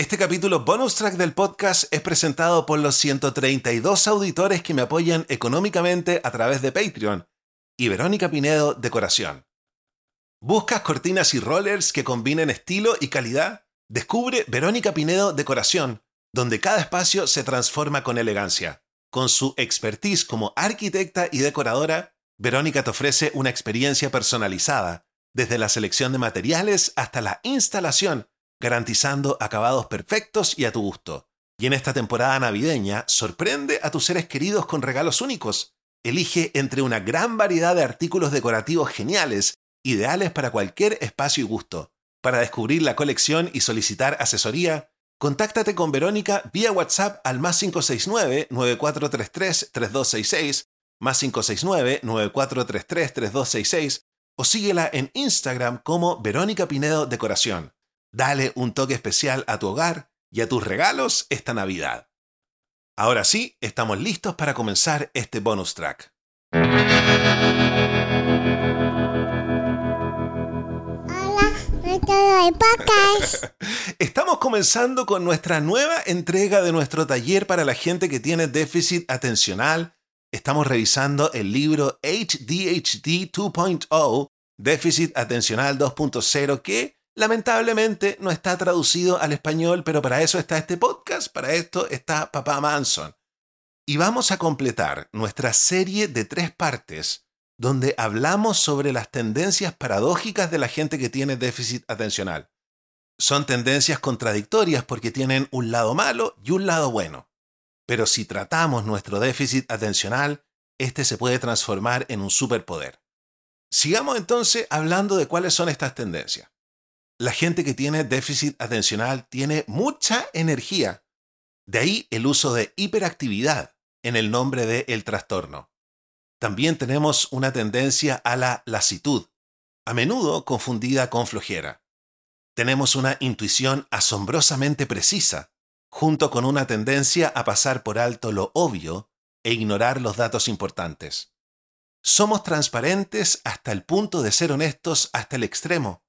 Este capítulo bonus track del podcast es presentado por los 132 auditores que me apoyan económicamente a través de Patreon y Verónica Pinedo Decoración. ¿Buscas cortinas y rollers que combinen estilo y calidad? Descubre Verónica Pinedo Decoración, donde cada espacio se transforma con elegancia. Con su expertise como arquitecta y decoradora, Verónica te ofrece una experiencia personalizada, desde la selección de materiales hasta la instalación, garantizando acabados perfectos y a tu gusto. Y en esta temporada navideña, sorprende a tus seres queridos con regalos únicos. Elige entre una gran variedad de artículos decorativos geniales, ideales para cualquier espacio y gusto. Para descubrir la colección y solicitar asesoría, contáctate con Verónica vía WhatsApp al más 569-9433-3266, más 569-9433-3266, o síguela en Instagram como Verónica Pinedo Decoración. Dale un toque especial a tu hogar y a tus regalos esta Navidad. Ahora sí, estamos listos para comenzar este bonus track. Estamos comenzando con nuestra nueva entrega de nuestro taller para la gente que tiene déficit atencional. Estamos revisando el libro HDHD 2.0, déficit atencional 2.0, que lamentablemente no está traducido al español, pero para eso está este podcast, para esto está Papá Manson. Y vamos a completar nuestra serie de tres partes donde hablamos sobre las tendencias paradójicas de la gente que tiene déficit atencional. Son tendencias contradictorias porque tienen un lado malo y un lado bueno. Pero si tratamos nuestro déficit atencional, este se puede transformar en un superpoder. Sigamos entonces hablando de cuáles son estas tendencias. La gente que tiene déficit atencional tiene mucha energía. De ahí el uso de hiperactividad en el nombre del el trastorno. También tenemos una tendencia a la lasitud, a menudo confundida con flojera. Tenemos una intuición asombrosamente precisa, junto con una tendencia a pasar por alto lo obvio e ignorar los datos importantes. Somos transparentes hasta el punto de ser honestos hasta el extremo.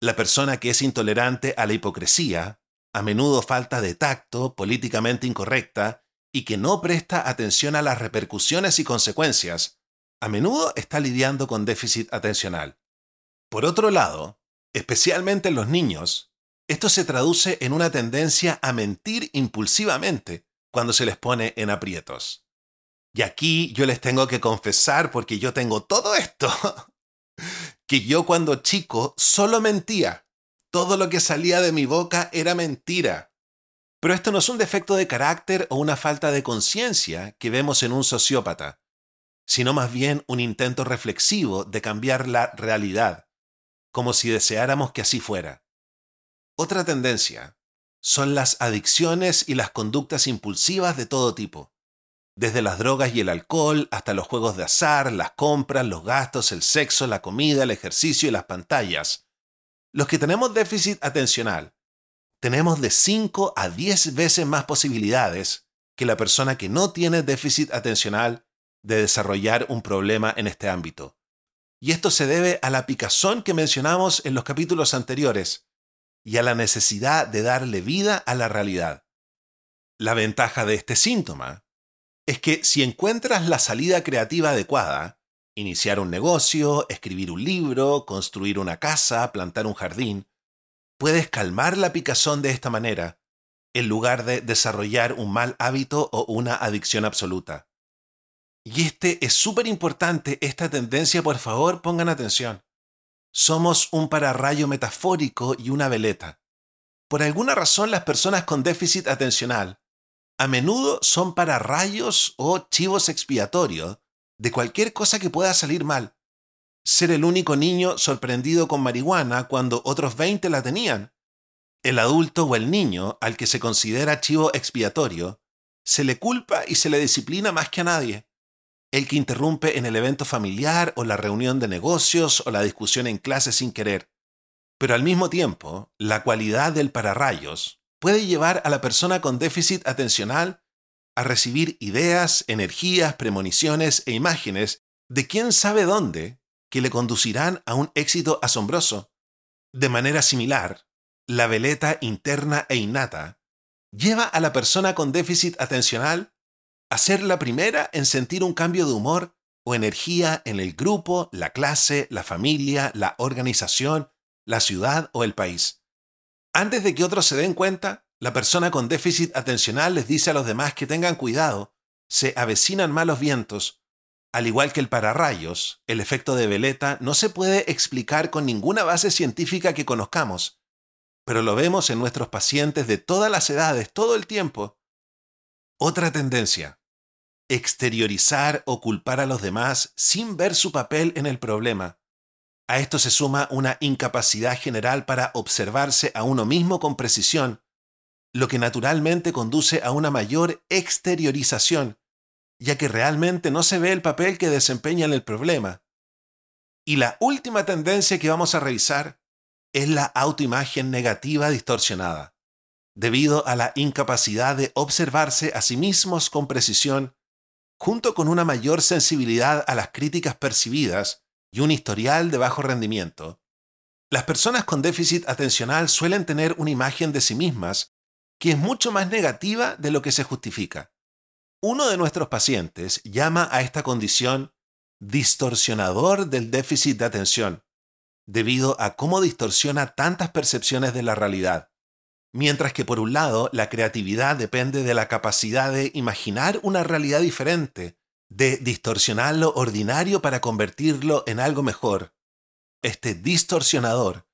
La persona que es intolerante a la hipocresía, a menudo falta de tacto, políticamente incorrecta y que no presta atención a las repercusiones y consecuencias, a menudo está lidiando con déficit atencional. Por otro lado, especialmente en los niños, esto se traduce en una tendencia a mentir impulsivamente cuando se les pone en aprietos. Y aquí yo les tengo que confesar, porque yo tengo todo esto, que yo cuando chico solo mentía. Todo lo que salía de mi boca era mentira. Pero esto no es un defecto de carácter o una falta de conciencia que vemos en un sociópata, sino más bien un intento reflexivo de cambiar la realidad, como si deseáramos que así fuera. Otra tendencia son las adicciones y las conductas impulsivas de todo tipo, desde las drogas y el alcohol hasta los juegos de azar, las compras, los gastos, el sexo, la comida, el ejercicio y las pantallas. Los que tenemos déficit atencional tenemos de 5 a 10 veces más posibilidades que la persona que no tiene déficit atencional de desarrollar un problema en este ámbito. Y esto se debe a la picazón que mencionamos en los capítulos anteriores y a la necesidad de darle vida a la realidad. La ventaja de este síntoma es que si encuentras la salida creativa adecuada, iniciar un negocio, escribir un libro, construir una casa, plantar un jardín, puedes calmar la picazón de esta manera, en lugar de desarrollar un mal hábito o una adicción absoluta. Y este es súper importante, esta tendencia, por favor, pongan atención. Somos un pararrayo metafórico y una veleta. Por alguna razón las personas con déficit atencional a menudo son pararrayos o chivos expiatorios de cualquier cosa que pueda salir mal ser el único niño sorprendido con marihuana cuando otros 20 la tenían. El adulto o el niño, al que se considera chivo expiatorio, se le culpa y se le disciplina más que a nadie. El que interrumpe en el evento familiar o la reunión de negocios o la discusión en clase sin querer. Pero al mismo tiempo, la cualidad del pararrayos puede llevar a la persona con déficit atencional a recibir ideas, energías, premoniciones e imágenes de quién sabe dónde que le conducirán a un éxito asombroso. De manera similar, la veleta interna e innata, lleva a la persona con déficit atencional a ser la primera en sentir un cambio de humor o energía en el grupo, la clase, la familia, la organización, la ciudad o el país. Antes de que otros se den cuenta, la persona con déficit atencional les dice a los demás que tengan cuidado, se avecinan malos vientos. Al igual que el pararrayos, el efecto de veleta no se puede explicar con ninguna base científica que conozcamos, pero lo vemos en nuestros pacientes de todas las edades todo el tiempo. Otra tendencia, exteriorizar o culpar a los demás sin ver su papel en el problema. A esto se suma una incapacidad general para observarse a uno mismo con precisión, lo que naturalmente conduce a una mayor exteriorización, ya que realmente no se ve el papel que desempeña en el problema. Y la última tendencia que vamos a revisar es la autoimagen negativa distorsionada, debido a la incapacidad de observarse a sí mismos con precisión junto con una mayor sensibilidad a las críticas percibidas y un historial de bajo rendimiento, las personas con déficit atencional suelen tener una imagen de sí mismas que es mucho más negativa de lo que se justifica. Uno de nuestros pacientes llama a esta condición distorsionador del déficit de atención, debido a cómo distorsiona tantas percepciones de la realidad. Mientras que por un lado, la creatividad depende de la capacidad de imaginar una realidad diferente, de distorsionar lo ordinario para convertirlo en algo mejor. Este distorsionador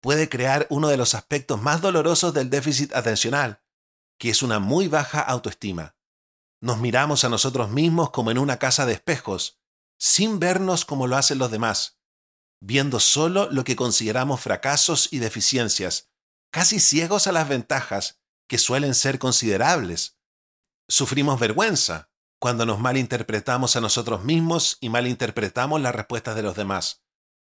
puede crear uno de los aspectos más dolorosos del déficit atencional, que es una muy baja autoestima. Nos miramos a nosotros mismos como en una casa de espejos, sin vernos como lo hacen los demás, viendo solo lo que consideramos fracasos y deficiencias, casi ciegos a las ventajas, que suelen ser considerables. Sufrimos vergüenza cuando nos malinterpretamos a nosotros mismos y malinterpretamos las respuestas de los demás.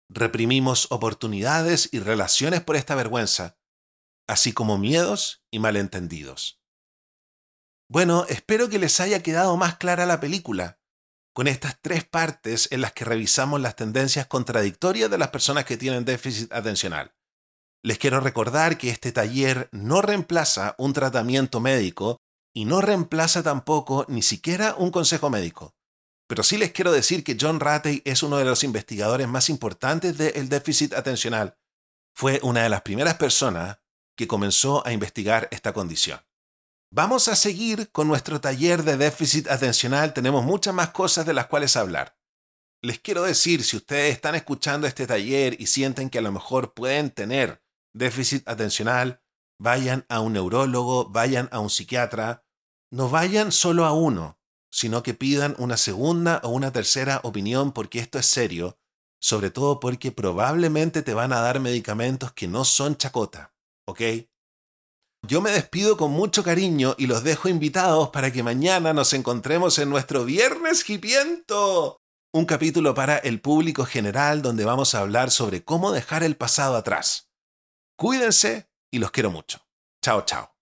Reprimimos oportunidades y relaciones por esta vergüenza, así como miedos y malentendidos. Bueno, espero que les haya quedado más clara la película, con estas tres partes en las que revisamos las tendencias contradictorias de las personas que tienen déficit atencional. Les quiero recordar que este taller no reemplaza un tratamiento médico y no reemplaza tampoco ni siquiera un consejo médico. Pero sí les quiero decir que John Ratey es uno de los investigadores más importantes del déficit atencional. Fue una de las primeras personas que comenzó a investigar esta condición. Vamos a seguir con nuestro taller de déficit atencional. Tenemos muchas más cosas de las cuales hablar. Les quiero decir, si ustedes están escuchando este taller y sienten que a lo mejor pueden tener déficit atencional, vayan a un neurólogo, vayan a un psiquiatra, no vayan solo a uno, sino que pidan una segunda o una tercera opinión porque esto es serio, sobre todo porque probablemente te van a dar medicamentos que no son chacota, ¿ok? Yo me despido con mucho cariño y los dejo invitados para que mañana nos encontremos en nuestro Viernes Hipiento, un capítulo para el público general donde vamos a hablar sobre cómo dejar el pasado atrás. Cuídense y los quiero mucho. Chao, chao.